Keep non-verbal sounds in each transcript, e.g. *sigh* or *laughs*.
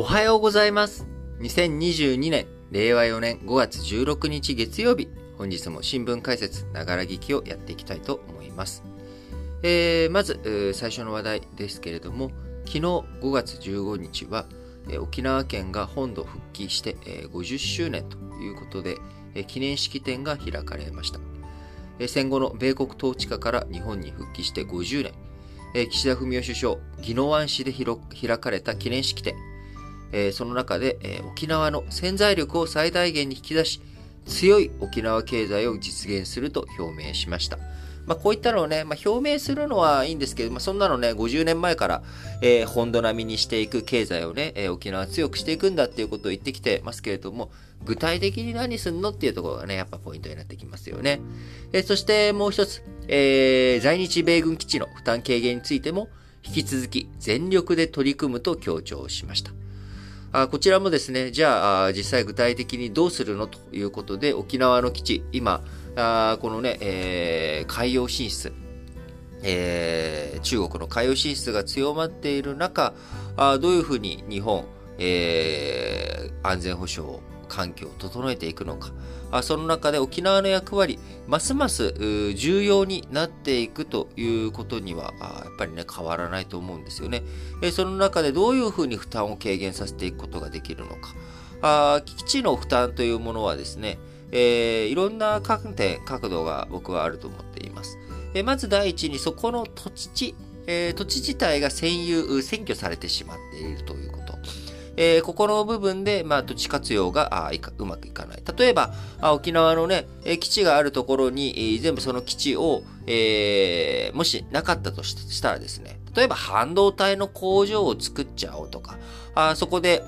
おはようございます。2022年、令和4年5月16日月曜日、本日も新聞解説、ながら聞きをやっていきたいと思います。えー、まず、最初の話題ですけれども、昨日5月15日は、え沖縄県が本土復帰してえ50周年ということで、え記念式典が開かれました。え戦後の米国統治下から日本に復帰して50年、え岸田文雄首相、宜野湾市で開かれた記念式典、えその中で、え沖縄の潜在力を最大限に引き出し、強い沖縄経済を実現すると表明しました。まあ、こういったのをね、まあ、表明するのはいいんですけど、まあ、そんなのね、50年前から、えー、本土並みにしていく経済をね、えー、沖縄強くしていくんだっていうことを言ってきてますけれども、具体的に何すんのっていうところがね、やっぱポイントになってきますよね。えー、そしてもう一つ、えー、在日米軍基地の負担軽減についても、引き続き全力で取り組むと強調しました。あこちらもですね、じゃあ実際具体的にどうするのということで、沖縄の基地、今、あこのね、えー、海洋進出、えー、中国の海洋進出が強まっている中、あどういうふうに日本、えー、安全保障を環境を整えていくのか、あその中で沖縄の役割、ますます重要になっていくということには、やっぱりね、変わらないと思うんですよね。えその中でどういうふうに負担を軽減させていくことができるのか。あ基地の負担というものはですね、えー、いろんな観点、角度が僕はあると思っています。えー、まず第一に、そこの土地、えー、土地自体が占有、占拠されてしまっているということ。えー、ここの部分で、まあ、土地活用があうまくいかない。例えば、あ沖縄のね、えー、基地があるところに、えー、全部その基地を、えー、もしなかったとしたらですね、例えば半導体の工場を作っちゃおうとか、あそこで、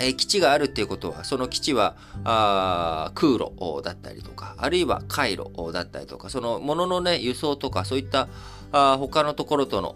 え、基地があるっていうことは、その基地はあ空路だったりとか、あるいは回路だったりとか、そのもののね、輸送とか、そういったあ他のところとの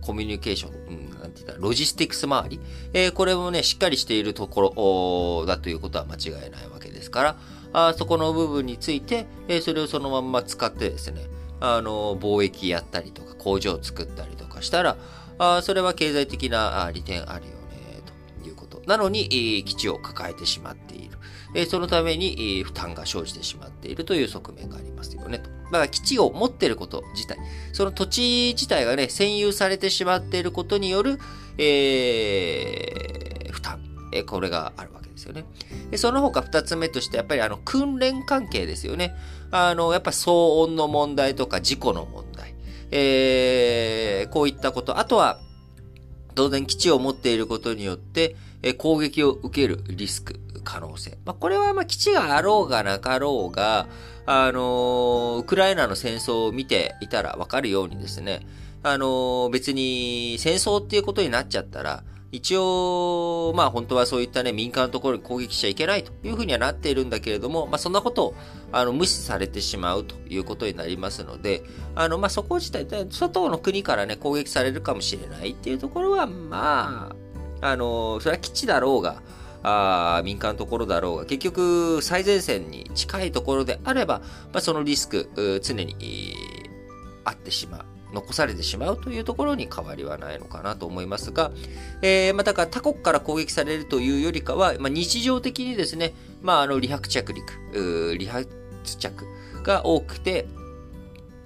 コミュニケーション、うん、なんて言った、ロジスティクス周り、えー、これもね、しっかりしているところだということは間違いないわけですから、あそこの部分について、えー、それをそのまんま使ってですね、あの、貿易やったりとか、工場を作ったりとかしたら、あそれは経済的な利点あるよね、ということなのに、え基地を抱えてしまっている。えそのために、え負担が生じてしまっているという側面がありますよね。と。だから基地を持っていること自体、その土地自体がね、占有されてしまっていることによる、えー、負担、えこれがあるわけですよね。でその他二つ目として、やっぱりあの、訓練関係ですよね。あの、やっぱ騒音の問題とか事故の問題、えー、こういったこと、あとは、当然基地を持っていることによって、攻撃を受けるリスク、可能性。まあ、これはまあ基地があろうがなかろうが、あのー、ウクライナの戦争を見ていたらわかるようにですね、あのー、別に戦争っていうことになっちゃったら、一応、まあ本当はそういったね、民間のところに攻撃しちゃいけないというふうにはなっているんだけれども、まあそんなことをあの無視されてしまうということになりますので、あの、まあそこ自体、外の国からね、攻撃されるかもしれないっていうところは、まあ、あの、それは基地だろうが、あ民間のところだろうが、結局最前線に近いところであれば、まあ、そのリスク、常に、あってしまう。残されてしまうというところに変わりはないのかなと思いますが、えー、まあ、だから他国から攻撃されるというよりかは、まあ、日常的にですね、まあ、あの、離白着陸、離発着が多くて、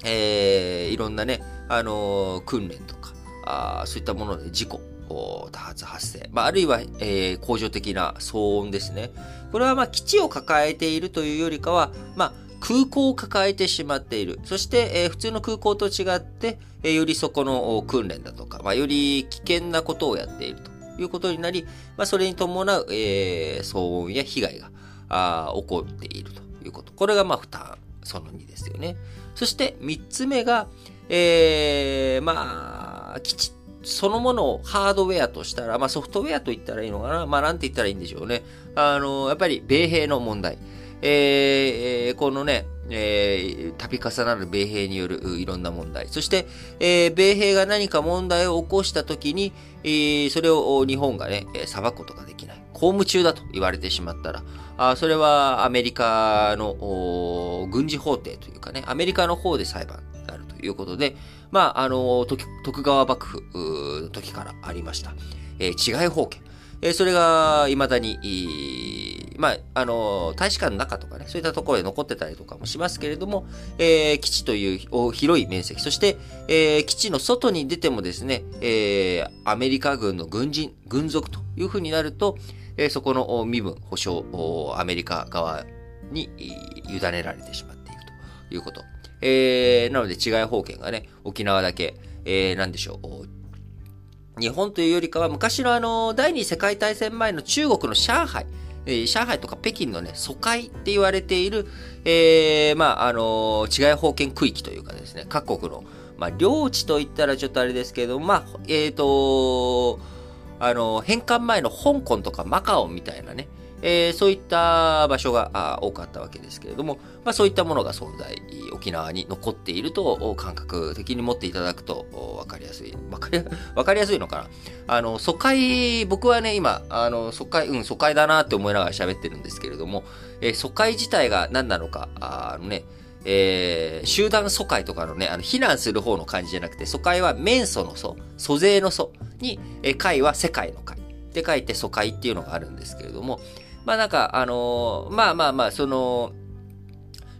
えー、いろんなね、あのー、訓練とか、あそういったもので事故、多発発生、まあ、あるいは、えー、恒常的な騒音ですね。これはまあ基地を抱えているというよりかは、まあ、空港を抱えてしまっている。そして、えー、普通の空港と違って、えー、よりそこの訓練だとか、まあ、より危険なことをやっているということになり、まあ、それに伴う、えー、騒音や被害があ起こっているということ。これがまあ負担その2ですよね。そして3つ目が、えー、まあ、基地そのものをハードウェアとしたら、まあソフトウェアと言ったらいいのかなまあなんて言ったらいいんでしょうね。あの、やっぱり米兵の問題。えー、このね、えー、度重なる米兵によるいろんな問題。そして、えー、米兵が何か問題を起こしたときに、えー、それを日本がね、裁くことができない。公務中だと言われてしまったら、あそれはアメリカの軍事法廷というかね、アメリカの方で裁判になるということで、まあ、あの、徳川幕府の時からありました。えー、違い法権。えそれが未だに、まあ、あの、大使館の中とかね、そういったところで残ってたりとかもしますけれども、えー、基地という広い面積、そして、えー、基地の外に出てもですね、えー、アメリカ軍の軍人、軍属というふうになると、えー、そこの身分、保障、アメリカ側に委ねられてしまっているということ。えー、なので、違い法権がね、沖縄だけ、えー、なんでしょう。日本というよりかは、昔のあの、第二次世界大戦前の中国の上海、えー、上海とか北京のね、疎開って言われている、えー、まあ、あのー、違い法権区域というかですね、各国の、まあ、領地と言ったらちょっとあれですけど、まあ、えっ、ー、とあの、返還前の香港とかマカオみたいなね、えー、そういった場所が多かったわけですけれども、まあ、そういったものが存在、沖縄に残っていると感覚的に持っていただくと分かりやすい。分かり分 *laughs* かりやすいのかなあの、疎開、僕はね、今、あの、疎開、うん、疎開だなって思いながら喋ってるんですけれども、えー、疎開自体が何なのか、あのね、えー、集団疎開とかのね、あの、避難する方の感じじゃなくて、疎開は面祖の祖、租税の祖に、えー、会は世界の会。って書いて疎開っていうのがあるんですけれども、まあなんか、あのー、まあまあまあ、その、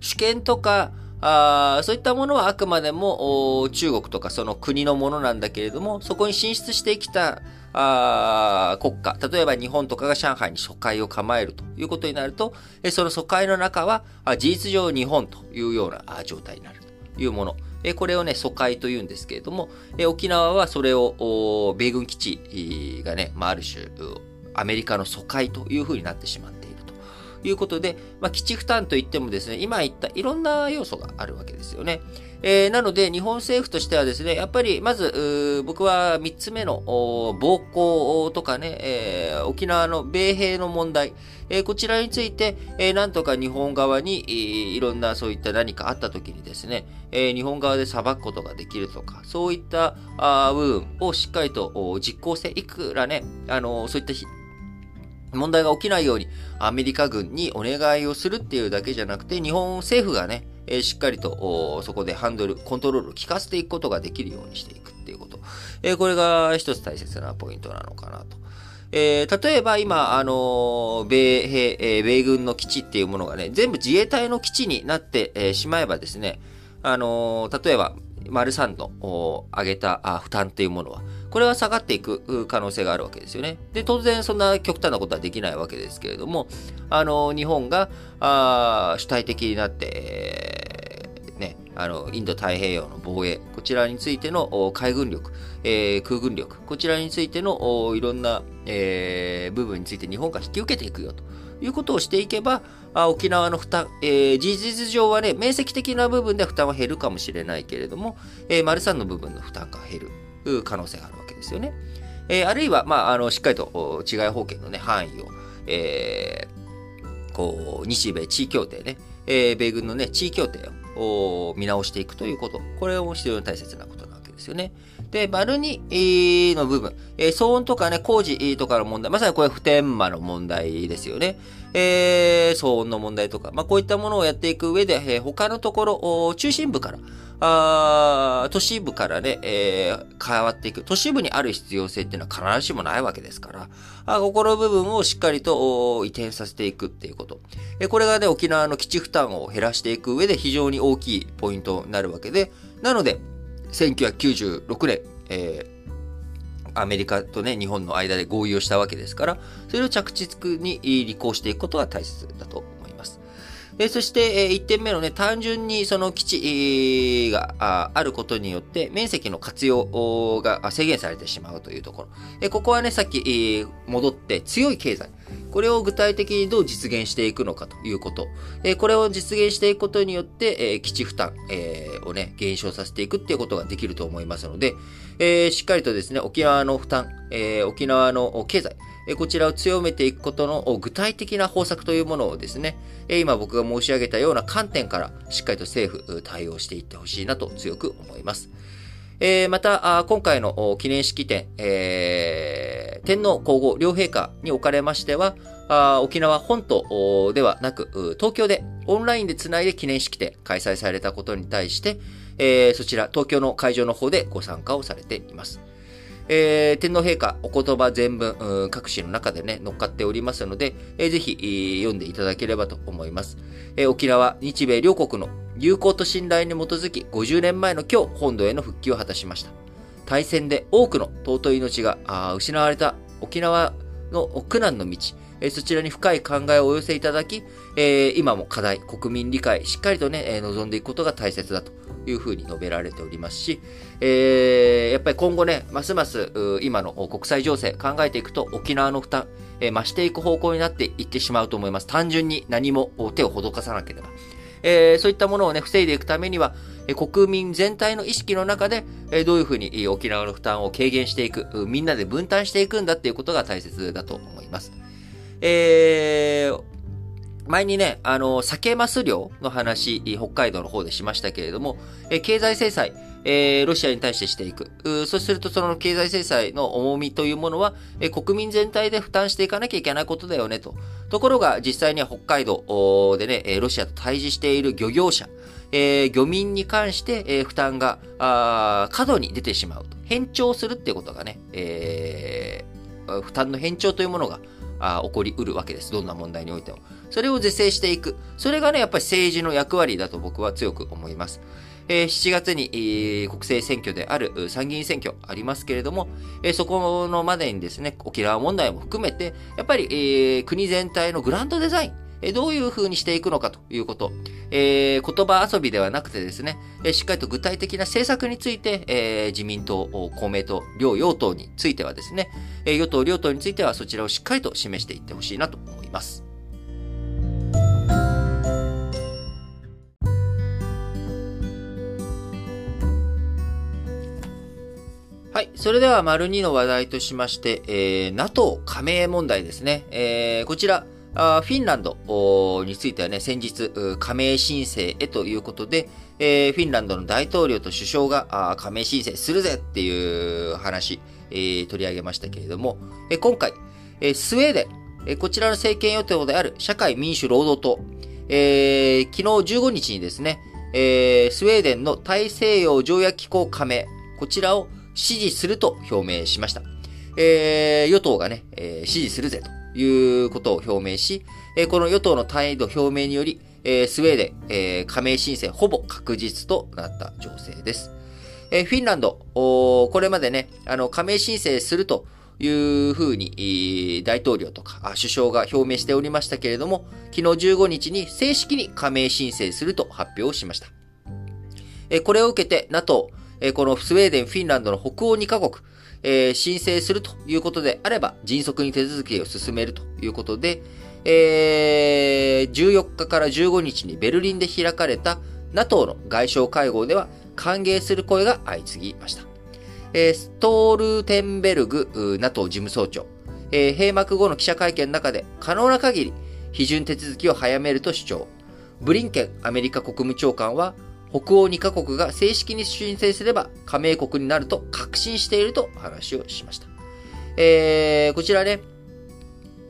主権とか、あそういったものはあくまでも中国とかその国のものなんだけれども、そこに進出してきたあ国家、例えば日本とかが上海に疎開を構えるということになると、えその疎開の中は事実上日本というような状態になるというもの。えこれをね、疎開というんですけれども、え沖縄はそれを米軍基地がね、まあ、ある種、アメリカの疎開というふうになってしまっているということで、まあ、基地負担といってもですね、今言ったいろんな要素があるわけですよね。えー、なので、日本政府としてはですね、やっぱり、まず、僕は3つ目の、暴行とかね、えー、沖縄の米兵の問題、えー、こちらについて、えー、なんとか日本側に、いろんなそういった何かあった時にですね、えー、日本側で裁くことができるとか、そういったあ部分をしっかりと実行して、いくらね、あのそういった問題が起きないようにアメリカ軍にお願いをするっていうだけじゃなくて、日本政府がね、えしっかりとそこでハンドル、コントロールを効かせていくことができるようにしていくっていうこと。えこれが一つ大切なポイントなのかなと。えー、例えば今、あの米兵、えー、米軍の基地っていうものがね、全部自衛隊の基地になって、え、しまえばですね、あの例えば、丸三の上げた負担っていうものは、これは下がっていく可能性があるわけですよね。で、当然そんな極端なことはできないわけですけれども、あの、日本があ主体的になって、ね、あの、インド太平洋の防衛、こちらについての海軍力、えー、空軍力、こちらについてのいろんな、えー、部分について日本が引き受けていくよということをしていけば、あ沖縄の負担、えー、事実上はね、面積的な部分で負担は減るかもしれないけれども、えー、丸三の部分の負担が減る可能性があるですよね。えー、あるいは、まあ、あの、しっかりと違い法権のね、範囲を、えー、こう、日米地位協定ね、えー、米軍のね、地位協定を見直していくということ。これも非常に大切なことなわけですよね。で、丸2の部分、えー、騒音とかね、工事とかの問題、まさにこれ普天間の問題ですよね。えー、騒音の問題とか、まあ、こういったものをやっていく上で、えー、他のところ、中心部から、あ都市部からね、えー、変わっていく。都市部にある必要性っていうのは必ずしもないわけですから、あここの部分をしっかりと移転させていくっていうこと。えこれがね、沖縄の基地負担を減らしていく上で非常に大きいポイントになるわけで、なので、1996年、えー、アメリカとね、日本の間で合意をしたわけですから、それを着実に履行していくことが大切だと。えそして、え1点目のね、単純にその基地があることによって、面積の活用が制限されてしまうというところ。えここはね、さっき、戻って強い経済。これを具体的にどう実現していくのかということ。えこれを実現していくことによって、え基地負担、えをね、減少させていくっていうことができると思いますので、えしっかりとですね、沖縄の負担、え沖縄の経済、えこちらを強めていくことの具体的な方策というものをですね、え今僕が申し上げたような観点からしっかりと政府対応していってほしいなと強く思います。えー、また、今回の記念式典、えー、天皇皇后両陛下におかれましては、沖縄本島ではなく、東京でオンラインでつないで記念式典開催されたことに対して、えー、そちら東京の会場の方でご参加をされています。えー、天皇陛下お言葉全文、各紙の中でね、乗っかっておりますので、えー、ぜひ、読んでいただければと思います。えー、沖縄、日米両国の友好と信頼に基づき、50年前の今日、本土への復帰を果たしました。大戦で多くの尊い命が失われた沖縄の苦難の道、えそちらに深い考えをお寄せいただき、え今も課題、国民理解、しっかりとね、え望んでいくことが大切だというふうに述べられておりますし、えやっぱり今後ね、ますます今の国際情勢考えていくと沖縄の負担、え増していく方向になっていってしまうと思います。単純に何も手を施さなければ。えー、そういったものをね、防いでいくためには、え国民全体の意識の中で、えどういうふうに沖縄の負担を軽減していく、みんなで分担していくんだっていうことが大切だと思います。えー、前にね、あの、酒マス漁の話、北海道の方でしましたけれども、え経済制裁、えー、ロシアに対してしていく。そうすると、その経済制裁の重みというものは、えー、国民全体で負担していかなきゃいけないことだよね、と。ところが、実際には北海道でね、ロシアと対峙している漁業者、えー、漁民に関して、えー、負担が、過度に出てしまうと。変調するっていうことがね、えー、負担の変調というものが、起こりうるわけです。どんな問題においても。それを是正していく。それがね、やっぱり政治の役割だと僕は強く思います。えー、7月に、えー、国政選挙である参議院選挙ありますけれども、えー、そこのまでにですね、沖縄問題も含めて、やっぱり、えー、国全体のグランドデザイン、えどういう風にしていくのかということ、えー、言葉遊びではなくてですね、えしっかりと具体的な政策について、えー、自民党、公明党、両与党についてはですね、え与党、両党についてはそちらをしっかりと示していってほしいなと思います。はい。それでは、丸2の話題としまして、えー、NATO 加盟問題ですね。えー、こちら、あフィンランドについてはね、先日、加盟申請へということで、えー、フィンランドの大統領と首相が加盟申請するぜっていう話、えー、取り上げましたけれども、えー、今回、えー、スウェーデン、えー、こちらの政権与党である社会民主労働党、えー、昨日15日にですね、えー、スウェーデンの大西洋条約機構加盟、こちらを支持すると表明しました。えー、与党がね、えー、支持するぜということを表明し、えー、この与党の態度表明により、えー、スウェーデン、えー、加盟申請ほぼ確実となった情勢です。えー、フィンランド、これまでね、あの、加盟申請するというふうに、大統領とか首相が表明しておりましたけれども、昨日15日に正式に加盟申請すると発表しました。え、これを受けて NATO、このスウェーデン、フィンランドの北欧2カ国、え、申請するということであれば、迅速に手続きを進めるということで、えー、14日から15日にベルリンで開かれた NATO の外相会合では歓迎する声が相次ぎました。えー、ストールテンベルグ NATO 事務総長、えー、閉幕後の記者会見の中で可能な限り批准手続きを早めると主張。ブリンケンアメリカ国務長官は北欧2カ国が正式に申請すれば加盟国になると確信していると話をしました。えー、こちらね、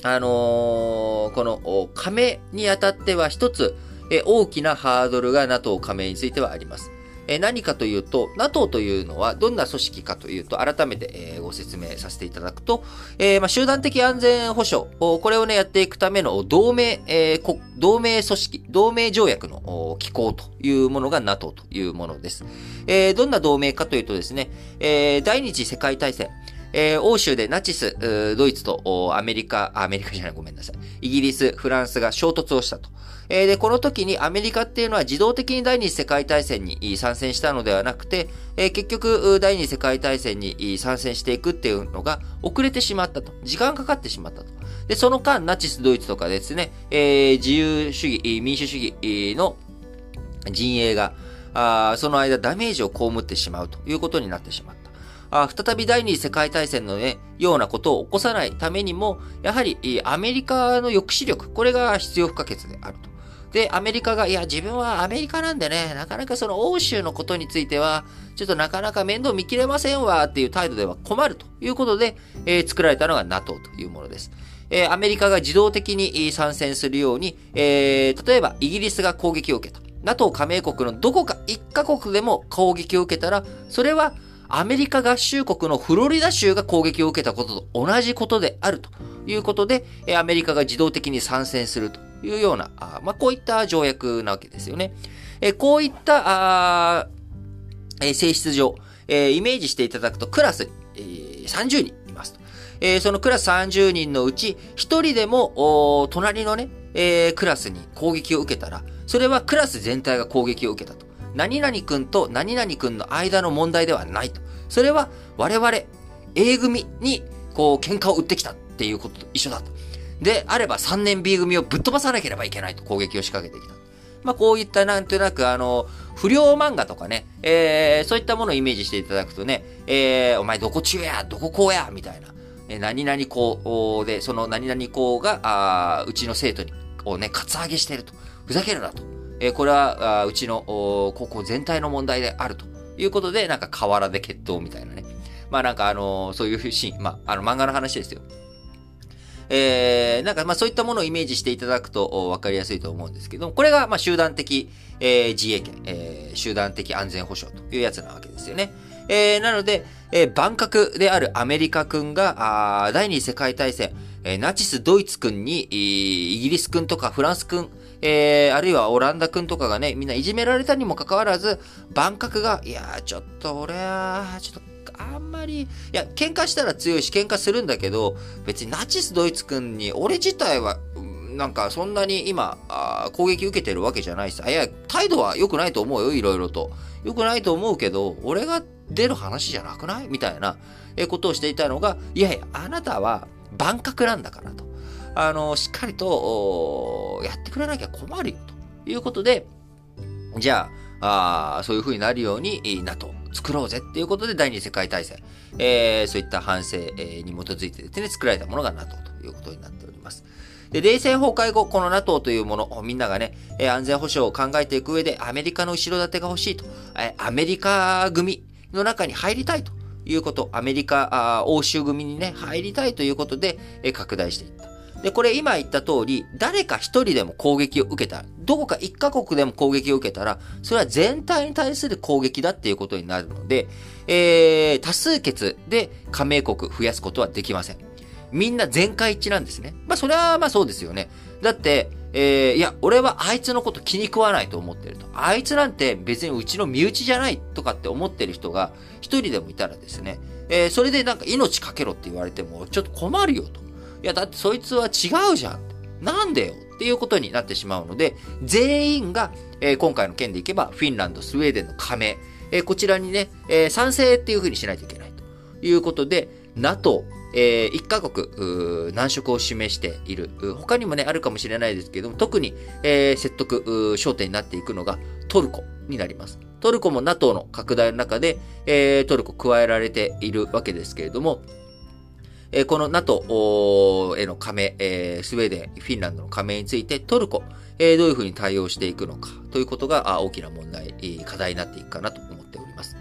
あのー、この加盟にあたっては一つ、え大きなハードルが NATO 加盟についてはあります。え何かというと、NATO というのはどんな組織かというと、改めて、えご説明させていただくと、え、ま、集団的安全保障、これをね、やっていくための同盟、え、同盟組織、同盟条約の機構というものが NATO というものです。え、どんな同盟かというとですね、え第二次世界大戦、えー、欧州でナチス、ドイツとアメリカ、アメリカじゃない、ごめんなさい。イギリス、フランスが衝突をしたと。えー、で、この時にアメリカっていうのは自動的に第二次世界大戦に参戦したのではなくて、えー、結局、第二次世界大戦に参戦していくっていうのが遅れてしまったと。時間かかってしまったと。で、その間、ナチス、ドイツとかですね、えー、自由主義、民主主義の陣営が、あその間ダメージを被ってしまうということになってしまった。あ再び第二次世界大戦のね、ようなことを起こさないためにも、やはりアメリカの抑止力、これが必要不可欠であると。で、アメリカが、いや、自分はアメリカなんでね、なかなかその欧州のことについては、ちょっとなかなか面倒見きれませんわっていう態度では困るということで、えー、作られたのが NATO というものです。えー、アメリカが自動的に参戦するように、えー、例えばイギリスが攻撃を受けた。NATO 加盟国のどこか1カ国でも攻撃を受けたら、それはアメリカ合衆国のフロリダ州が攻撃を受けたことと同じことであるということで、アメリカが自動的に参戦するというような、あまあ、こういった条約なわけですよね。えこういったあえ性質上、えイメージしていただくとクラスに30人いますと。そのクラス30人のうち1人でも隣のね、えクラスに攻撃を受けたら、それはクラス全体が攻撃を受けたと。何々君と何々君の間の問題ではないと。それは我々 A 組にこう喧嘩を売ってきたっていうことと一緒だと。であれば3年 B 組をぶっ飛ばさなければいけないと攻撃を仕掛けてきた。まあこういったなんとなくあの、不良漫画とかね、えー、そういったものをイメージしていただくとね、えー、お前どこ中や、どここうや、みたいな。え何々校で、その何々校が、あうちの生徒に、をね、カツアゲしてると。ふざけるなと。えこれは、うちの高校全体の問題であるということで、なんか河原で決闘みたいなね。まあなんかあのそういうシーン、まああの漫画の話ですよ。えー、なんかまあそういったものをイメージしていただくと分かりやすいと思うんですけど、これがまあ集団的、えー、自衛権、えー、集団的安全保障というやつなわけですよね。えー、なので、えー、万角であるアメリカ軍が、あ第二次世界大戦、えー、ナチスドイツ軍に、イギリス軍とかフランス軍、えー、あるいはオランダ君とかがね、みんないじめられたにもかかわらず、万角が、いやー、ちょっと俺は、ちょっと、あんまり、いや、喧嘩したら強いし、喧嘩するんだけど、別にナチスドイツ君に、俺自体は、なんかそんなに今あ、攻撃受けてるわけじゃないし、いや、態度は良くないと思うよ、いろいろと。良くないと思うけど、俺が出る話じゃなくない？みたいなことをしていたのが、いやいや、あなたは万角なんだからと。あの、しっかりと、やってくれなきゃ困るよ、ということで、じゃあ、あそういう風になるように NATO 作ろうぜっていうことで第二次世界大戦、えー、そういった反省に基づいてですね、作られたものが NATO ということになっております。で、冷戦崩壊後、この NATO というもの、みんながね、安全保障を考えていく上で、アメリカの後ろ盾が欲しいと、アメリカ組の中に入りたいということ、アメリカ、欧州組にね、入りたいということで、拡大していった。で、これ今言った通り、誰か一人でも攻撃を受けたら、どこか一カ国でも攻撃を受けたら、それは全体に対する攻撃だっていうことになるので、えー、多数決で加盟国増やすことはできません。みんな全会一致なんですね。まあそれはまあそうですよね。だって、えー、いや、俺はあいつのこと気に食わないと思ってると。あいつなんて別にうちの身内じゃないとかって思ってる人が一人でもいたらですね、えー、それでなんか命かけろって言われてもちょっと困るよと。いや、だってそいつは違うじゃん。なんでよっていうことになってしまうので、全員が、えー、今回の件でいけば、フィンランド、スウェーデンの加盟、えー、こちらにね、えー、賛成っていうふうにしないといけないということで、NATO、えー、1カ国、難色を示している。他にもね、あるかもしれないですけども、特に、えー、説得、焦点になっていくのがトルコになります。トルコも NATO の拡大の中で、えー、トルコ加えられているわけですけれども、えこの NATO への加盟、えスウェーデン、フィンランドの加盟についてトルコ、えどういうふうに対応していくのかということが大きな問題、課題になっていくかなと思っております。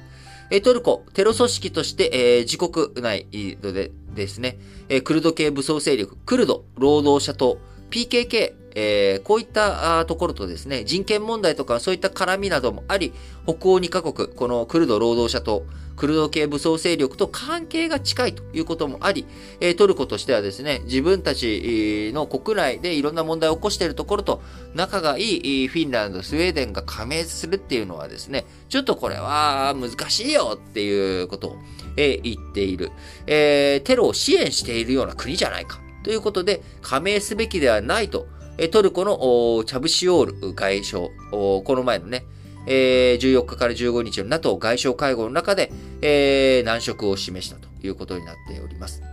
えトルコ、テロ組織として、え自国内でですね、えクルド系武装勢力、クルド労働者党、PKK、えー、こういったところとですね、人権問題とかそういった絡みなどもあり、北欧2カ国、このクルド労働者党、クルド系武装勢力と関係が近いということもあり、えトルコとしてはですね、自分たちの国内でいろんな問題を起こしているところと仲がいいフィンランド、スウェーデンが加盟するっていうのはですね、ちょっとこれは難しいよっていうことを、え言っている、え、テロを支援しているような国じゃないかということで加盟すべきではないと、トルコのチャブシオール外相、この前のね、えー、14日から15日の NATO 外相会合の中で、えー、難色を示したということになっております。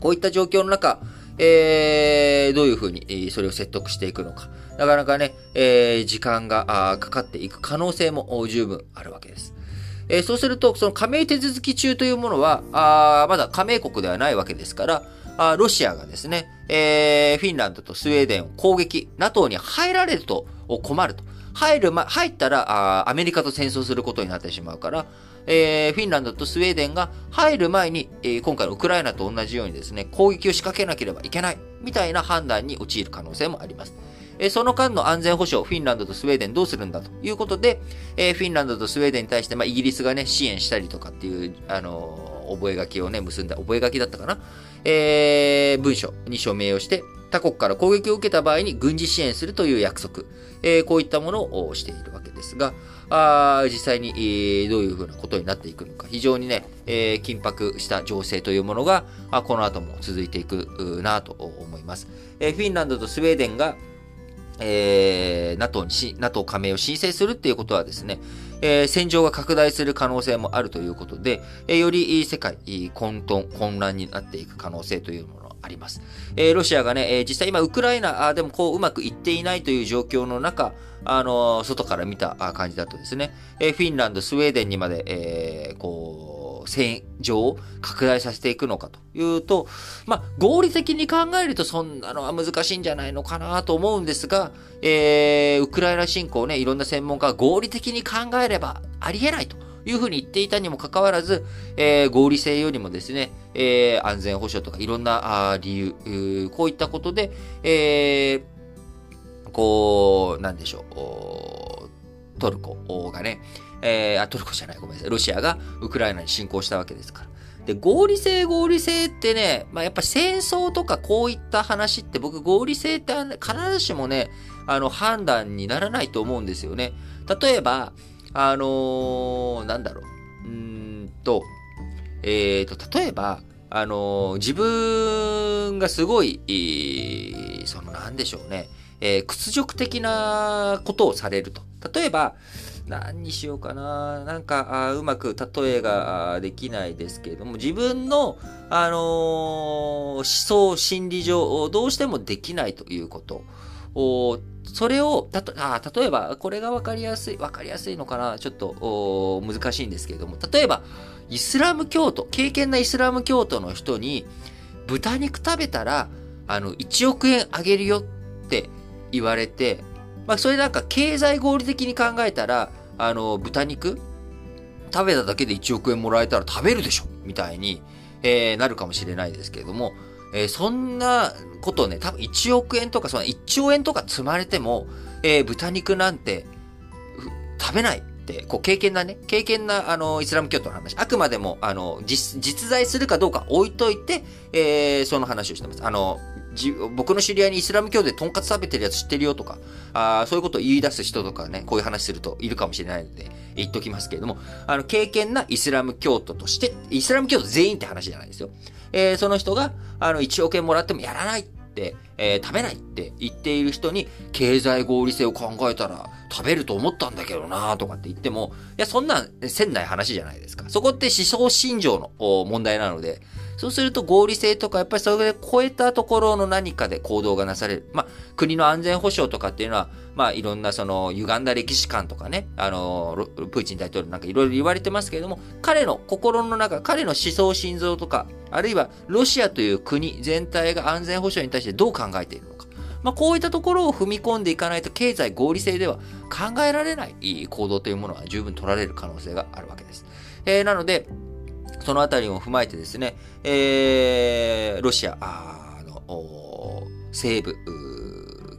こういった状況の中、えー、どういうふうにそれを説得していくのか。なかなかね、えー、時間がかかっていく可能性も十分あるわけです。えー、そうすると、その加盟手続き中というものは、あまだ加盟国ではないわけですから、あロシアがですね、えー、フィンランドとスウェーデンを攻撃、NATO に入られると困ると。入る、ま、入ったらあ、アメリカと戦争することになってしまうから、えー、フィンランドとスウェーデンが入る前に、えー、今回のウクライナと同じようにですね、攻撃を仕掛けなければいけない、みたいな判断に陥る可能性もあります。えその間の安全保障、フィンランドとスウェーデンどうするんだということで、えフィンランドとスウェーデンに対して、まあ、イギリスがね、支援したりとかっていう、あの覚書をね、結んだ、覚書だったかな？えー、文書に署名をして、他国から攻撃を受けた場合に軍事支援するという約束、えー、こういったものをしているわけですが、あ実際に、えー、どういうふうなことになっていくのか、非常にね、えー、緊迫した情勢というものが、あこの後も続いていくなと思います。えー、フィンランドとスウェーデンが、えー、NATO に NATO 加盟を申請するっていうことはですね、えー、戦場が拡大する可能性もあるということで、えー、より世界混沌、混乱になっていく可能性というものあります。えー、ロシアがね、えー、実際今ウクライナでもこううまくいっていないという状況の中、あのー、外から見た感じだとですね、えー、フィンランド、スウェーデンにまで、えー、こう、戦場を拡大させていくのかというと、まあ、合理的に考えるとそんなのは難しいんじゃないのかなと思うんですが、えー、ウクライナ侵攻ね、いろんな専門家が合理的に考えればありえないと。いうふうに言っていたにもかかわらず、えー、合理性よりもですね、えー、安全保障とかいろんなあ理由、こういったことで、えー、こう、なんでしょう、トルコがね、えー、あ、トルコじゃない、ごめんなさい、ロシアがウクライナに侵攻したわけですから。で、合理性、合理性ってね、まあ、やっぱ戦争とかこういった話って僕合理性って必ずしもね、あの判断にならないと思うんですよね。例えば、あのー、なんだろう。うんと、えっ、ー、と、例えば、あのー、自分がすごい、えー、その、なんでしょうね、えー、屈辱的なことをされると。例えば、何にしようかな。なんか、あうまく例えができないですけれども、自分の、あのー、思想、心理上、どうしてもできないということ。を、それを、たとあ例えば、これがわかりやすい、わかりやすいのかな。ちょっと難しいんですけれども、例えば、イスラム教徒、経験なイスラム教徒の人に、豚肉食べたら、あの、1億円あげるよって言われて、まあ、それなんか経済合理的に考えたら、あの、豚肉？食べただけで1億円もらえたら食べるでしょ？みたいに、えー、なるかもしれないですけれども、えー、そんなことね、多分1億円とか、その1兆円とか積まれても、えー、豚肉なんて食べないって、こう経験なね、経験なあのイスラム教徒の話、あくまでもあの実在するかどうか置いといて、えー、その話をしてます。あのじ僕の知り合いにイスラム教でとんかつ食べてるやつ知ってるよとか、あそういうことを言い出す人とかね、こういう話するといるかもしれないので、言っときますけれども、あの、経験なイスラム教徒として、イスラム教徒全員って話じゃないですよ。えー、その人が、あの、1億円もらってもやらないって、えー、食べないって言っている人に、経済合理性を考えたら、食べると思ったんだけどなとかって言っても、いや、そんな、せんない話じゃないですか。そこって思想信条の問題なので、そうすると合理性とか、やっぱりそれで超えたところの何かで行動がなされる。まあ、国の安全保障とかっていうのは、まあ、いろんなその、歪んだ歴史観とかね、あの、プーチン大統領なんかいろいろ言われてますけれども、彼の心の中、彼の思想心臓とか、あるいはロシアという国全体が安全保障に対してどう考えているのか。まあ、こういったところを踏み込んでいかないと経済合理性では考えられない行動というものは十分取られる可能性があるわけです。えー、なので、そのあたりを踏まえてですね、えー、ロシアの西部、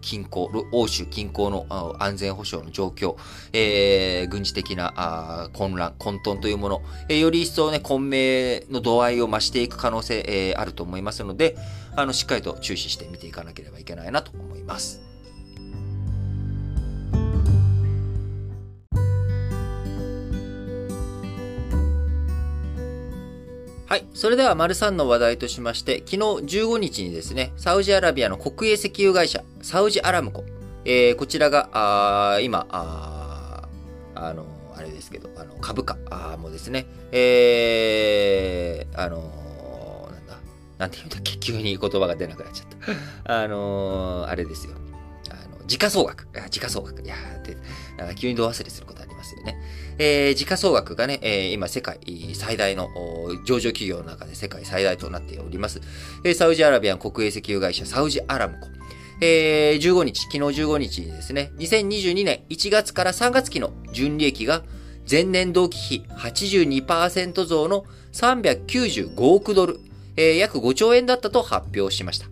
近郊、欧州近郊の安全保障の状況、えー、軍事的な混乱、混沌というもの、えー、より一層ね、混迷の度合いを増していく可能性、えー、あると思いますので、あの、しっかりと注視して見ていかなければいけないなと思います。はい。それでは、丸3の話題としまして、昨日15日にですね、サウジアラビアの国営石油会社、サウジアラムコ、えー、こちらが、あ今、ああの、あれですけど、あの株価あもですね、えー、あのなんだ、なんていうんだっけ、急に言葉が出なくなっちゃった。*laughs* あのあれですよ。あの、時価総額。時価総額。いやー、で、なんか急に度忘れすることありますよね。えー、時価総額がね、えー、今世界最大の上場企業の中で世界最大となっております。えー、サウジアラビアン国営石油会社サウジアラムコ。えー、15日、昨日15日にですね、2022年1月から3月期の純利益が前年同期比82%増の395億ドル、えー、約5兆円だったと発表しました。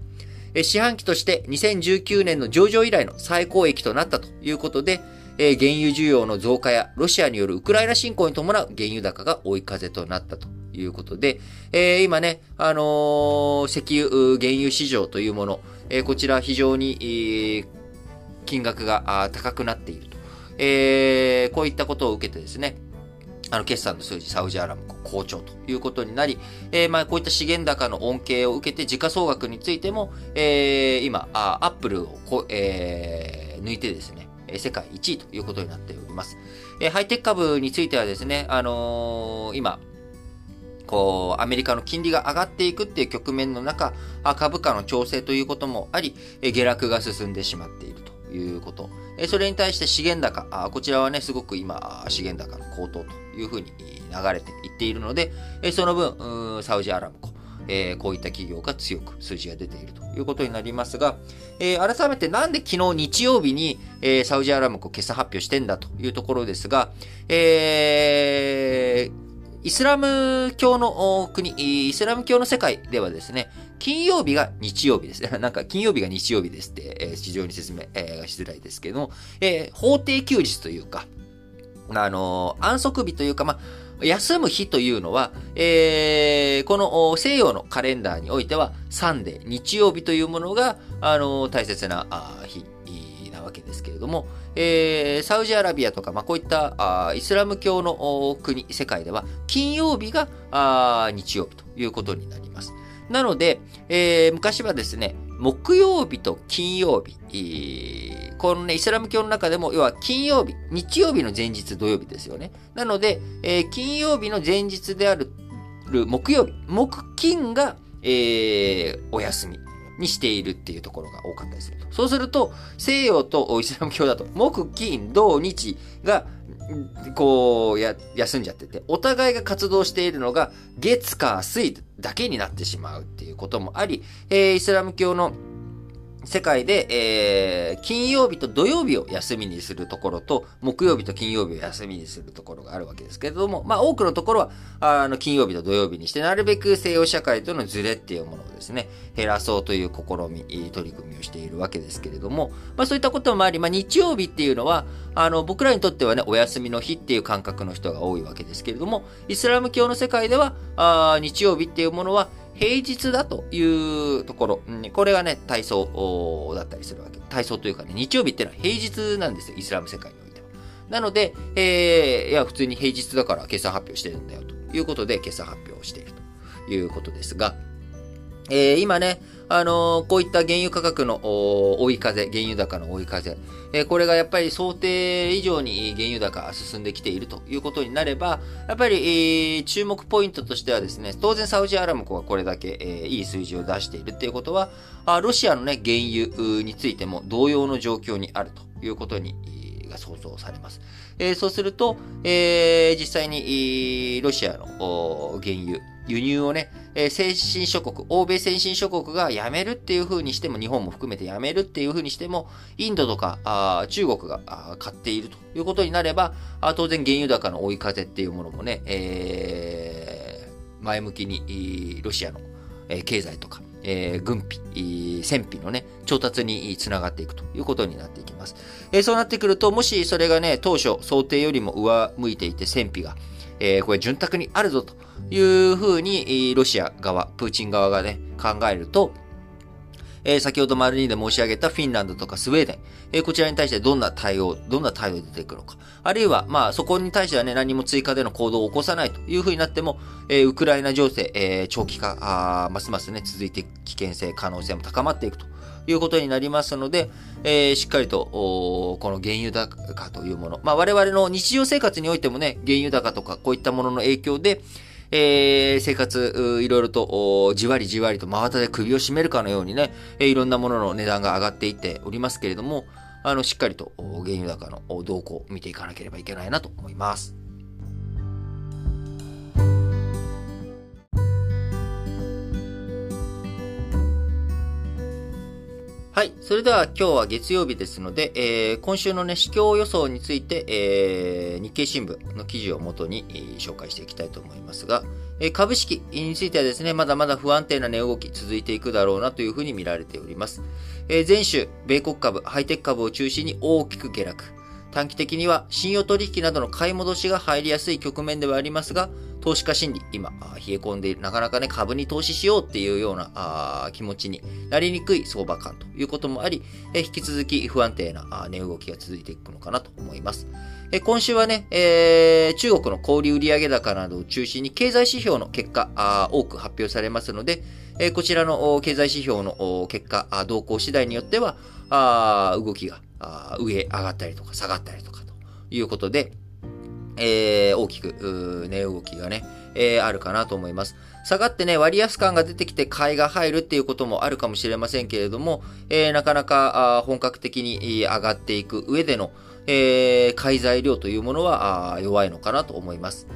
四半期として2019年の上場以来の最高益となったということで、え原油需要の増加やロシアによるウクライナ侵攻に伴う原油高が追い風となったということで、え今ね、あのー、石油、原油市場というもの、えこちら非常に、え金額が高くなっていると。えこういったことを受けてですね、あの、決算の数字、サウジアラム好調ということになり、えー、まあ、こういった資源高の恩恵を受けて、時価総額についても、えー、今、あアップルをこ、えー、抜いてですね、世界1位ということになっております。え、ハイテク株についてはですね、あのー、今、こう、アメリカの金利が上がっていくっていう局面の中、株価の調整ということもあり、下落が進んでしまっているということ。それに対して資源高、こちらはね、すごく今、資源高の高騰というふうに流れていっているので、その分、サウジアラムコ、えー、こういった企業が強く数字が出ているということになりますが、えー、改めてなんで昨日日曜日に、えー、サウジアラムコ決算発表してんだというところですが、えー、イスラム教の国、イスラム教の世界ではですね、金曜日が日曜日です。*laughs* なんか金曜日が日曜日ですって、えー、非常に説明、えー、しづらいですけども、えー、法定休日というか、あのー、安息日というか、まあ、休む日というのは、えー、この西洋のカレンダーにおいては、サンデー、日曜日というものが、あの、大切な日なわけですけれども、えー、サウジアラビアとか、まあ、こういったイスラム教の国、世界では、金曜日が日曜日ということになります。なので、えー、昔はですね、木曜日と金曜日、このね、イスラム教の中でも、要は金曜日、日曜日の前日土曜日ですよね。なので、えー、金曜日の前日である木曜日、木金が、えー、お休み。にしているっていうところが多かったりする。そうすると、西洋とイスラム教だと、木、金、土、日が、こう、や、休んじゃってて、お互いが活動しているのが、月、火、水だけになってしまうっていうこともあり、えー、イスラム教の世界で、えー、金曜日と土曜日を休みにするところと、木曜日と金曜日を休みにするところがあるわけですけれども、まあ多くのところは、あの、金曜日と土曜日にして、なるべく西洋社会とのズレっていうものをですね、減らそうという試み、取り組みをしているわけですけれども、まあそういったこともあり、まあ日曜日っていうのは、あの、僕らにとってはね、お休みの日っていう感覚の人が多いわけですけれども、イスラム教の世界では、あ日曜日っていうものは、平日だというところ、うん、これがね、体操だったりするわけ。体操というかね、日曜日ってのは平日なんですよ、イスラム世界においては。なので、えー、いや、普通に平日だから決算発表してるんだよということで、決算発表をしているということですが、えー、今ね、あの、こういった原油価格の追い風、原油高の追い風、え、これがやっぱり想定以上に原油高進んできているということになれば、やっぱり、え、注目ポイントとしてはですね、当然サウジアラムコがこれだけ、え、いい数字を出しているっていうことは、あロシアのね、原油についても同様の状況にあるということに、が想像されます。えー、そうすると、えー、実際に、ロシアの原油、輸入をね、えー、先進諸国、欧米先進諸国がやめるっていう風にしても、日本も含めてやめるっていう風にしても、インドとかあ中国が買っているということになれば、あ当然原油高の追い風っていうものもね、えー、前向きにロシアの、え、経済とか、えー、軍費、戦費のね、調達につながっていくということになっていきます。えー、そうなってくると、もしそれがね、当初想定よりも上向いていて戦費が、えー、これ潤沢にあるぞというふうに、ロシア側、プーチン側がね、考えると、えー、先ほど丸2で申し上げたフィンランドとかスウェーデン、えー、こちらに対してどんな対応、どんな対応で出てくるのか。あるいは、まあ、そこに対してはね、何も追加での行動を起こさないというふうになっても、えー、ウクライナ情勢、えー、長期化、あますますね、続いて危険性、可能性も高まっていくということになりますので、えー、しっかりと、この原油高というもの、まあ、我々の日常生活においてもね、原油高とかこういったものの影響で、えー、生活、いろいろと、じわりじわりと真綿で首を絞めるかのようにね、いろんなものの値段が上がっていっておりますけれども、あの、しっかりと原油高の動向を見ていかなければいけないなと思います。はい。それでは今日は月曜日ですので、えー、今週のね、市況予想について、えー、日経新聞の記事をもとに、えー、紹介していきたいと思いますが、えー、株式についてはですね、まだまだ不安定な値動き続いていくだろうなというふうに見られております。えー、前週、米国株、ハイテク株を中心に大きく下落。短期的には信用取引などの買い戻しが入りやすい局面ではありますが、投資家心理、今、冷え込んでいる、なかなかね、株に投資しようっていうようなあ気持ちになりにくい相場感ということもあり、え引き続き不安定な値動きが続いていくのかなと思います。え今週はね、えー、中国の小売売上高などを中心に経済指標の結果、あ多く発表されますので、えこちらの経済指標の結果、動向次第によっては、あ動きがあ上上がったりとか下がったりとかということで、えー、大きく、値動きがね、えー、あるかなと思います。下がってね、割安感が出てきて買いが入るっていうこともあるかもしれませんけれども、えー、なかなか本格的に上がっていく上での、えー、買い材料というものは弱いのかなと思います。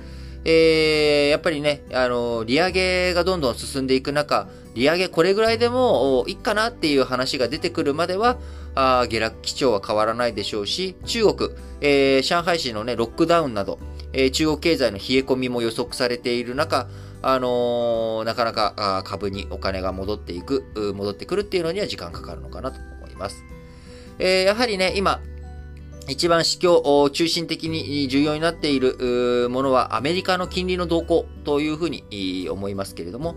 えー、やっぱりね、あの、利上げがどんどん進んでいく中、利上げこれぐらいでもいいかなっていう話が出てくるまでは、あ下落基調は変わらないでしょうし、中国、えー、上海市のね、ロックダウンなど、えー、中国経済の冷え込みも予測されている中、あのー、なかなか株にお金が戻っていく、戻ってくるっていうのには時間かかるのかなと思います。え、やはりね、今、一番市況を中心的に重要になっているものはアメリカの金利の動向というふうに思いますけれども、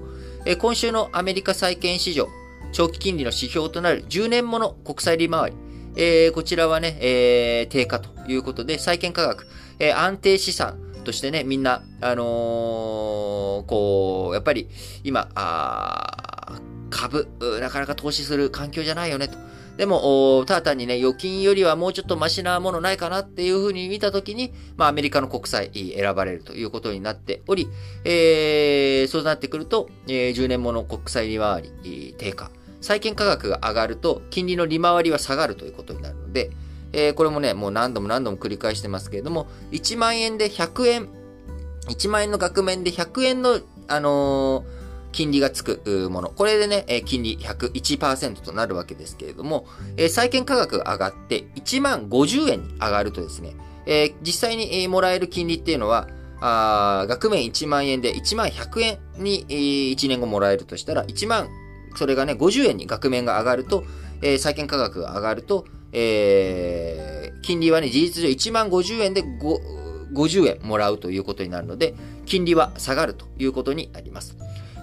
今週のアメリカ債券市場、長期金利の指標となる10年もの国債利回り、えー、こちらはね、えー、低下ということで、債券価格、えー、安定資産としてね、みんな、あのー、こう、やっぱり今、あ株、なかなか投資する環境じゃないよねと。でも、ただ単にね、預金よりはもうちょっとマシなものないかなっていうふうに見たときに、まあ、アメリカの国債選ばれるということになっており、えー、そうなってくると、えー、10年もの国債利回り低下。債券価格が上がると、金利の利回りは下がるということになるので、えー、これもね、もう何度も何度も繰り返してますけれども、1万円で100円、1万円の額面で100円の、あのー金利がつくもの。これでね、金利101%となるわけですけれども、債券価格が上がって1万50円に上がるとですね、実際にもらえる金利っていうのは、額面1万円で1万100円に1年後もらえるとしたら、1万、それがね、50円に額面が上がると、債券価格が上がると、金利はね、事実上1万50円で50円もらうということになるので、金利は下がるということになります。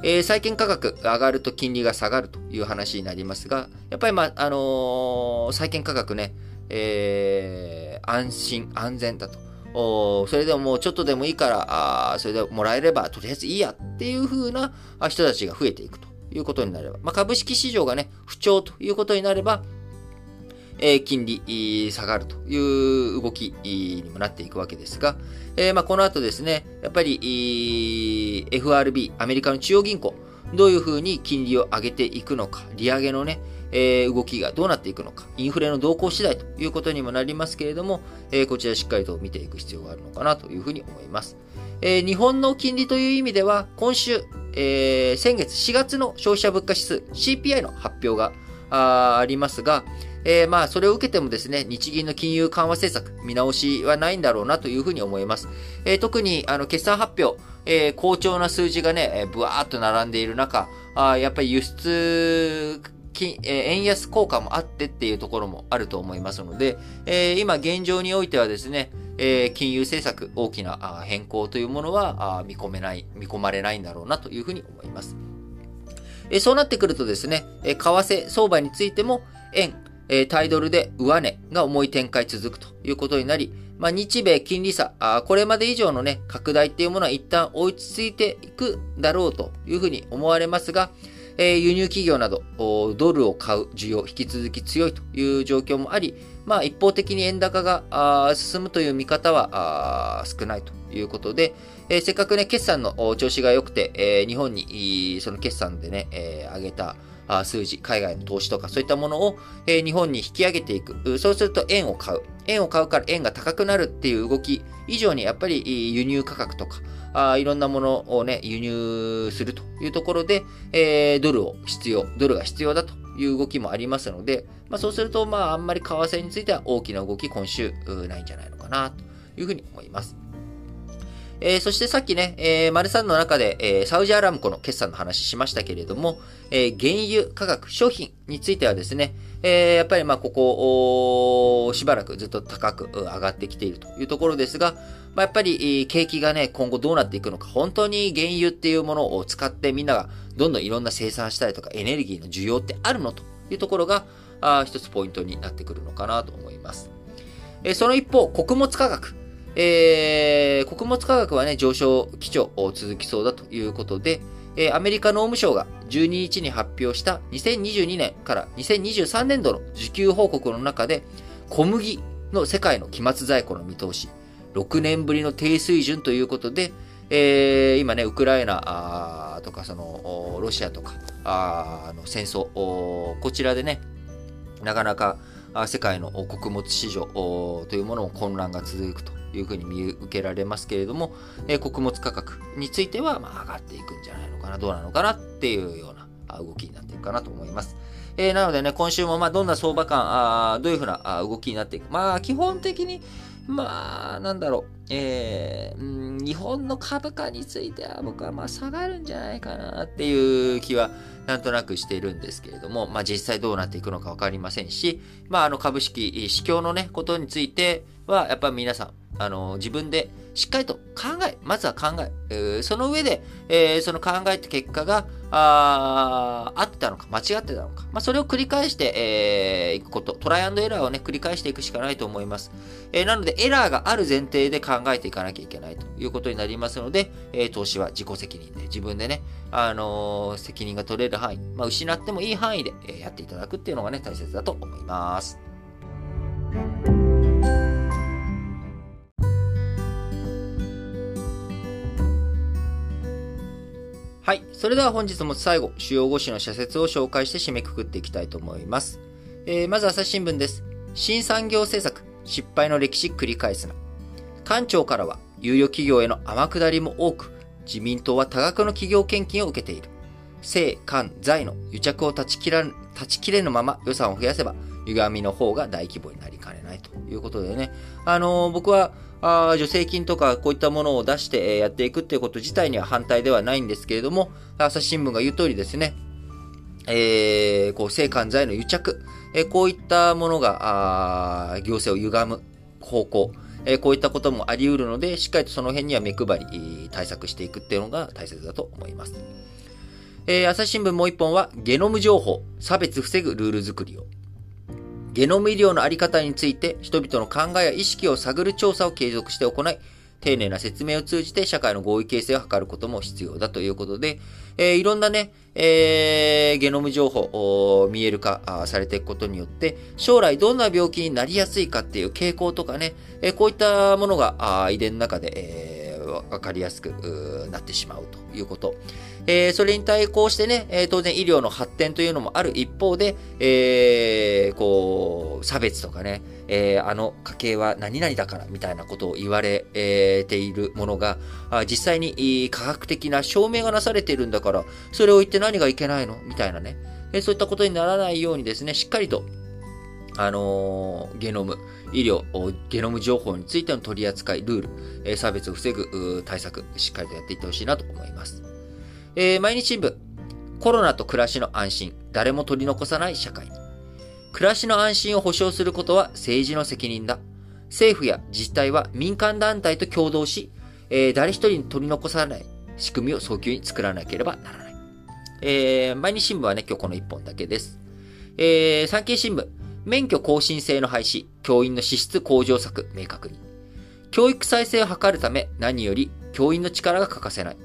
えー、債券価格上がると金利が下がるという話になりますが、やっぱりまあ、のー、債券価格ね、えー、安心、安全だと。おそれでももうちょっとでもいいから、あそれでもらえればとりあえずいいやっていう風な人たちが増えていくということになれば、まあ、株式市場がね、不調ということになれば、え、金利下がるという動きにもなっていくわけですが、え、まあ、この後ですね、やっぱり FRB、アメリカの中央銀行、どういうふうに金利を上げていくのか、利上げのね、え、動きがどうなっていくのか、インフレの動向次第ということにもなりますけれども、え、こちらしっかりと見ていく必要があるのかなというふうに思います。え、日本の金利という意味では、今週、え、先月4月の消費者物価指数 CPI の発表がありますが、えー、まあ、それを受けてもですね、日銀の金融緩和政策、見直しはないんだろうなというふうに思います。えー、特に、あの、決算発表、えー、好調な数字がね、えー、ぶわーっと並んでいる中、あやっぱり輸出金、え、円安効果もあってっていうところもあると思いますので、えー、今現状においてはですね、えー、金融政策大きな変更というものは見込めない、見込まれないんだろうなというふうに思います。えー、そうなってくるとですね、えー、為替相場についても円、えタイドルで上値が重い展開続くということになり、まあ、日米金利差あ、これまで以上のね、拡大っていうものは一旦追いついていくだろうというふうに思われますが、えー、輸入企業など、ドルを買う需要、引き続き強いという状況もあり、まあ、一方的に円高が進むという見方は少ないということで、えー、せっかくね、決算の調子が良くて、えー、日本にその決算でね、えー、上げた、数字、海外の投資とかそういったものを、日本に引き上げていく。そうすると円を買う。円を買うから円が高くなるっていう動き以上にやっぱり輸入価格とか、あいろんなものをね、輸入するというところで、えー、ドルを必要、ドルが必要だという動きもありますので、まあ、そうすると、まあ、あんまり為替については大きな動き、今週、ないんじゃないのかな、というふうに思います。えー、そしてさっきね、えー、マルサンの中で、えー、サウジアラムコの決算の話しましたけれども、えー、原油価格、商品についてはですね、えー、やっぱりまあここ、しばらくずっと高く上がってきているというところですが、まあ、やっぱり景気がね、今後どうなっていくのか、本当に原油っていうものを使ってみんながどんどんいろんな生産したりとかエネルギーの需要ってあるのというところが、あ一つポイントになってくるのかなと思います。えー、その一方、穀物価格。えー、穀物価格はね、上昇基調続きそうだということで、えー、アメリカ農務省が12日に発表した2022年から2023年度の需給報告の中で、小麦の世界の期末在庫の見通し、6年ぶりの低水準ということで、えー、今ね、ウクライナとか、その、ロシアとか、あの戦争、こちらでね、なかなか世界の穀物市場というものも混乱が続くと。いうふうに見受けられますけれども、え、穀物価格については、ま、上がっていくんじゃないのかな、どうなのかなっていうような動きになっていくかなと思います。えー、なのでね、今週もまどんな相場感、あどういうふうな動きになっていく。まあ、基本的に、まあ、なんだろう、えー、日本の株価については僕はまあ下がるんじゃないかなっていう気はなんとなくしているんですけれども、まあ実際どうなっていくのかわかりませんし、まああの株式、市況のね、ことについては、やっぱり皆さん、あの、自分でしっかりと考え、まずは考え、えー、その上で、えー、その考えた結果が、あ合ってたのか、間違ってたのか、まあ、それを繰り返してい、えー、くこと、トライアンドエラーをね、繰り返していくしかないと思います。えー、なので、エラーがある前提で考えていかなきゃいけないということになりますので、え、投資は自己責任で、自分でね、あの、責任が取れる範囲、まあ、失ってもいい範囲で、えやっていただくっていうのがね、大切だと思います。はい。それでは本日も最後、主要5紙の社説を紹介して締めくくっていきたいと思います。えー、まず朝日新聞です。新産業政策、失敗の歴史繰り返すな。官庁からは、有料企業への天下りも多く、自民党は多額の企業献金を受けている。政、官、財の癒着を断ち切ら断ち切れぬまま予算を増やせば、歪みの方が大規模になりかねないということでね。あのー、僕は、あ助成金とかこういったものを出してやっていくっていうこと自体には反対ではないんですけれども、朝日新聞が言う通りですね、えー、こう、性関財の癒着、えー、こういったものが、あ行政を歪む方向、えー、こういったこともあり得るので、しっかりとその辺には目配り、対策していくっていうのが大切だと思います。えー、朝日新聞もう一本は、ゲノム情報、差別防ぐルール作りを。ゲノム医療のあり方について人々の考えや意識を探る調査を継続して行い、丁寧な説明を通じて社会の合意形成を図ることも必要だということで、えー、いろんなね、えー、ゲノム情報、見える化されていくことによって、将来どんな病気になりやすいかっていう傾向とかね、えー、こういったものが遺伝の中で、えー、わかりやすくなってしまうということ。えー、それに対抗してね、えー、当然医療の発展というのもある一方で、えー、こう、差別とかね、えー、あの家系は何々だからみたいなことを言われえているものが、実際に科学的な証明がなされているんだから、それを言って何がいけないの？みたいなね、えそういったことにならないようにですね、しっかりと、あのゲノム、医療、ゲノム情報についての取り扱い、ルール、え差別を防ぐ対策、しっかりとやっていってほしいなと思います。えー、毎日新聞。コロナと暮らしの安心。誰も取り残さない社会。暮らしの安心を保障することは政治の責任だ。政府や自治体は民間団体と共同し、えー、誰一人に取り残さない仕組みを早急に作らなければならない。えー、毎日新聞はね、今日この1本だけです。えー、産経新聞。免許更新制の廃止。教員の資質向上策、明確に。教育再生を図るため、何より教員の力が欠かせない。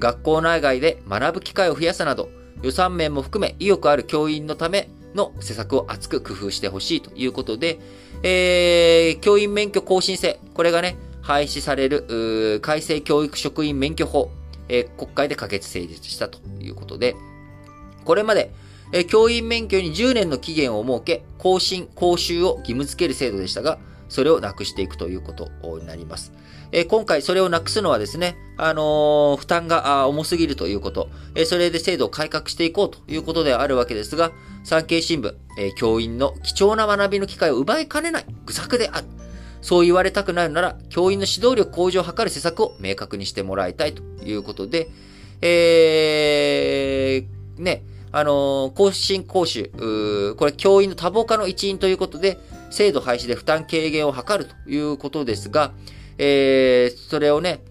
学校内外で学ぶ機会を増やすなど、予算面も含め意欲ある教員のための施策を厚く工夫してほしいということで、えー、教員免許更新制、これがね、廃止される、改正教育職員免許法、えー、国会で可決成立したということで、これまで、えー、教員免許に10年の期限を設け、更新、講習を義務付ける制度でしたが、それをなくしていくということになります。え今回それをなくすのはですね、あの、負担が重すぎるということ、えそれで制度を改革していこうということではあるわけですが、産経新聞、え教員の貴重な学びの機会を奪いかねない愚策である。そう言われたくなるなら、教員の指導力向上を図る施策を明確にしてもらいたいということで、えー、ね、あのー、更新講習、これ教員の多忙化の一因ということで、制度廃止で負担軽減を図るということですが、えー、それをね、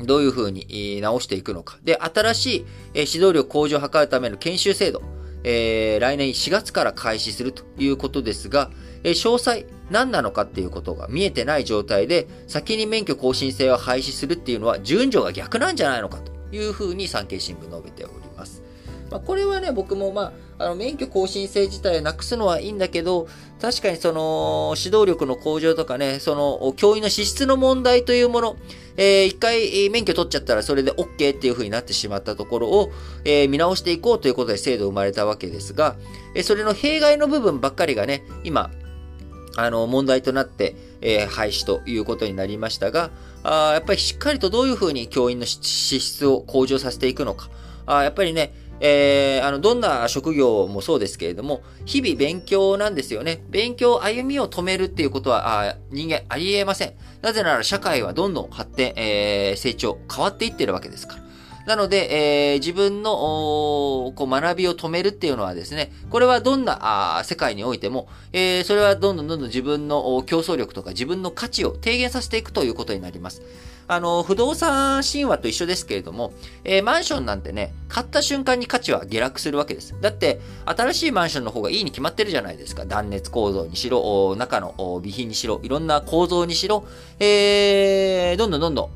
どういうふうに直していくのか。で、新しい指導力向上を図るための研修制度、えー、来年4月から開始するということですが、えー、詳細何なのかっていうことが見えてない状態で、先に免許更新制を廃止するっていうのは順序が逆なんじゃないのかというふうに産経新聞述べております。まあ、これはね、僕もまあ、あの、免許更新制自体なくすのはいいんだけど、確かにその、指導力の向上とかね、その、教員の資質の問題というもの、えー、一回免許取っちゃったらそれで OK っていう風になってしまったところを、えー、見直していこうということで制度生まれたわけですが、え、それの弊害の部分ばっかりがね、今、あの、問題となって、えー、廃止ということになりましたが、あやっぱりしっかりとどういうふうに教員の資質を向上させていくのか。あやっぱりね、えー、あの、どんな職業もそうですけれども、日々勉強なんですよね。勉強、歩みを止めるっていうことは、あ人間ありえません。なぜなら社会はどんどん発展、えー、成長、変わっていってるわけですから。なので、えー、自分のこう学びを止めるっていうのはですね、これはどんなあ世界においても、えー、それはどんどんどんどん自分の競争力とか自分の価値を低減させていくということになります。あの、不動産神話と一緒ですけれども、えー、マンションなんてね、買った瞬間に価値は下落するわけです。だって、新しいマンションの方がいいに決まってるじゃないですか。断熱構造にしろ、中の備品にしろ、いろんな構造にしろ、えー、どんどんどんど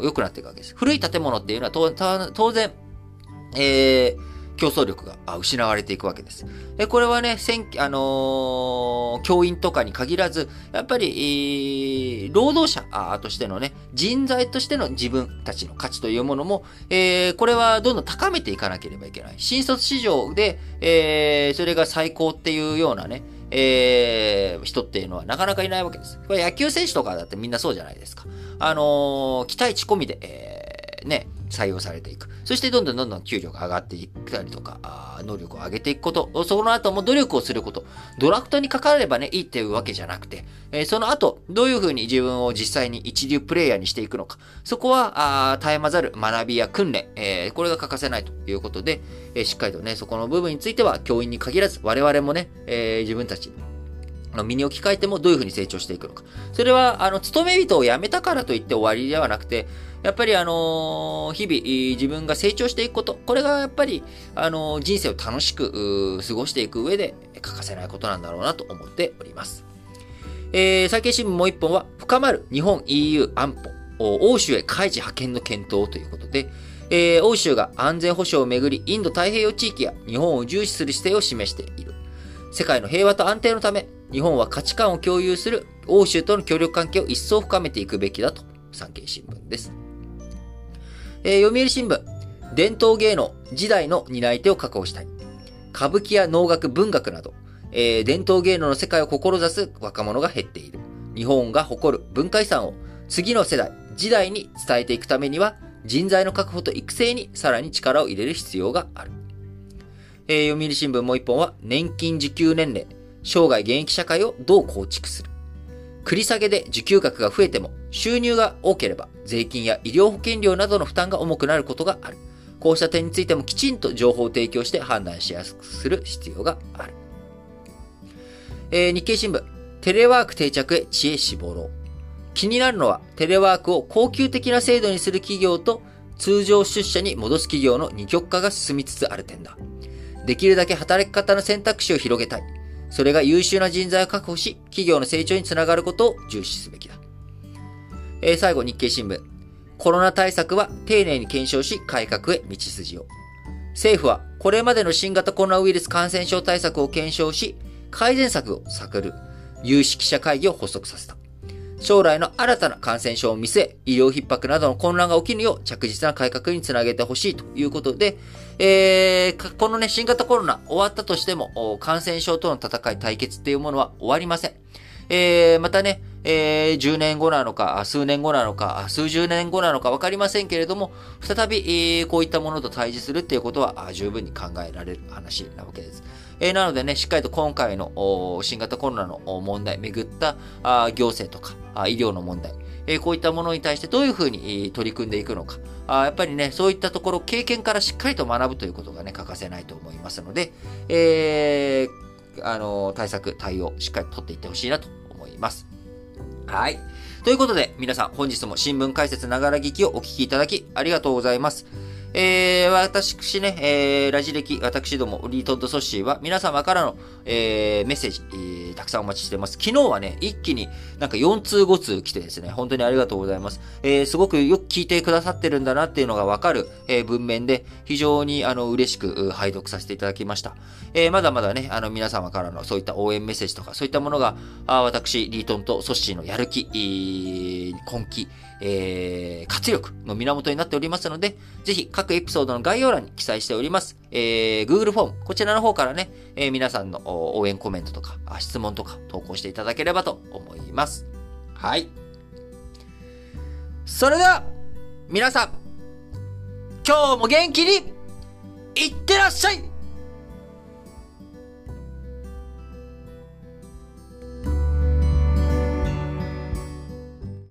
ん、良くなっていくわけです。古い建物っていうのは当然、えー、競争力が失われていくわけです。で、これはね、選あのー、教員とかに限らず、やっぱり、労働者としてのね、人材としての自分たちの価値というものも、えー、これはどんどん高めていかなければいけない。新卒市場で、えー、それが最高っていうようなね、えー、人っていうのはなかなかいないわけです。これ野球選手とかだってみんなそうじゃないですか。あのー、期待値込みで、えー、ね、採用されていく。そしてどんどんどんどん給料が上がっていったりとか、能力を上げていくこと、その後も努力をすること、ドラフトにかかればね、いいっていうわけじゃなくて、えー、その後、どういうふうに自分を実際に一流プレイヤーにしていくのか、そこは、あ絶え間ざる学びや訓練、えー、これが欠かせないということで、えー、しっかりとね、そこの部分については、教員に限らず、我々もね、え自分たち身に置き換えてもどういうふうに成長していくのか。それは、あの、勤め人を辞めたからといって終わりではなくて、やっぱりあの日々自分が成長していくこと、これがやっぱり、あの人生を楽しく過ごしていく上で欠かせないことなんだろうなと思っております。えー、産経新聞もう一本は、深まる日本 EU 安保、欧州へ海事派遣の検討ということで、えー、欧州が安全保障をめぐり、インド太平洋地域や日本を重視する姿勢を示している。世界の平和と安定のため、日本は価値観を共有する欧州との協力関係を一層深めていくべきだと、産経新聞です。えー、読売新聞、伝統芸能、時代の担い手を確保したい。歌舞伎や能楽、文学など、えー、伝統芸能の世界を志す若者が減っている。日本が誇る文化遺産を次の世代、時代に伝えていくためには、人材の確保と育成にさらに力を入れる必要がある。えー、読売新聞もう一本は、年金受給年齢、生涯現役社会をどう構築する。繰り下げで受給額が増えても、収入が多ければ、税金や医療保険料などの負担が重くなることがある。こうした点についてもきちんと情報を提供して判断しやすくする必要がある。えー、日経新聞、テレワーク定着へ知恵絞ろう。気になるのは、テレワークを高級的な制度にする企業と、通常出社に戻す企業の二極化が進みつつある点だ。できるだけ働き方の選択肢を広げたい。それが優秀な人材を確保し、企業の成長につながることを重視すべきだ。えー、最後、日経新聞。コロナ対策は丁寧に検証し、改革へ道筋を。政府は、これまでの新型コロナウイルス感染症対策を検証し、改善策を探る、有識者会議を発足させた。将来の新たな感染症を見据え、医療逼迫などの混乱が起きるよう着実な改革につなげてほしいということで、えー、このね、新型コロナ終わったとしても、感染症との戦い、対決っていうものは終わりません。えー、またね、えー、10年後なのか、数年後なのか、数十年後なのか分かりませんけれども、再び、えー、こういったものと対峙するっていうことは十分に考えられる話なわけです。えー、なのでね、しっかりと今回の新型コロナの問題、めぐったあ行政とかあ医療の問題、えー、こういったものに対してどういうふうに取り組んでいくのか、あやっぱりね、そういったところ、経験からしっかりと学ぶということがね、欠かせないと思いますので、えー、あの、対策、対応、しっかりとっていってほしいなと思います。はい。ということで、皆さん本日も新聞解説ながら聞きをお聞きいただきありがとうございます。えー、私ね、えー、ラジ歴、私ども、リートッドソッシーは、皆様からの、えー、メッセージ、えー、たくさんお待ちしてます。昨日はね、一気になんか4通5通来てですね、本当にありがとうございます。えー、すごくよく聞いてくださってるんだなっていうのがわかる、えー、文面で、非常にあの、嬉しく、拝読させていただきました。えー、まだまだね、あの、皆様からのそういった応援メッセージとか、そういったものが、あ私、リートンとソッシーのやる気、え根気、えー、活力の源になっておりますので、ぜひ各エピソードの概要欄に記載しております、えー、Google フォーム、こちらの方からね、えー、皆さんの応援コメントとか、質問とか投稿していただければと思います。はい。それでは、皆さん、今日も元気に、いってらっしゃい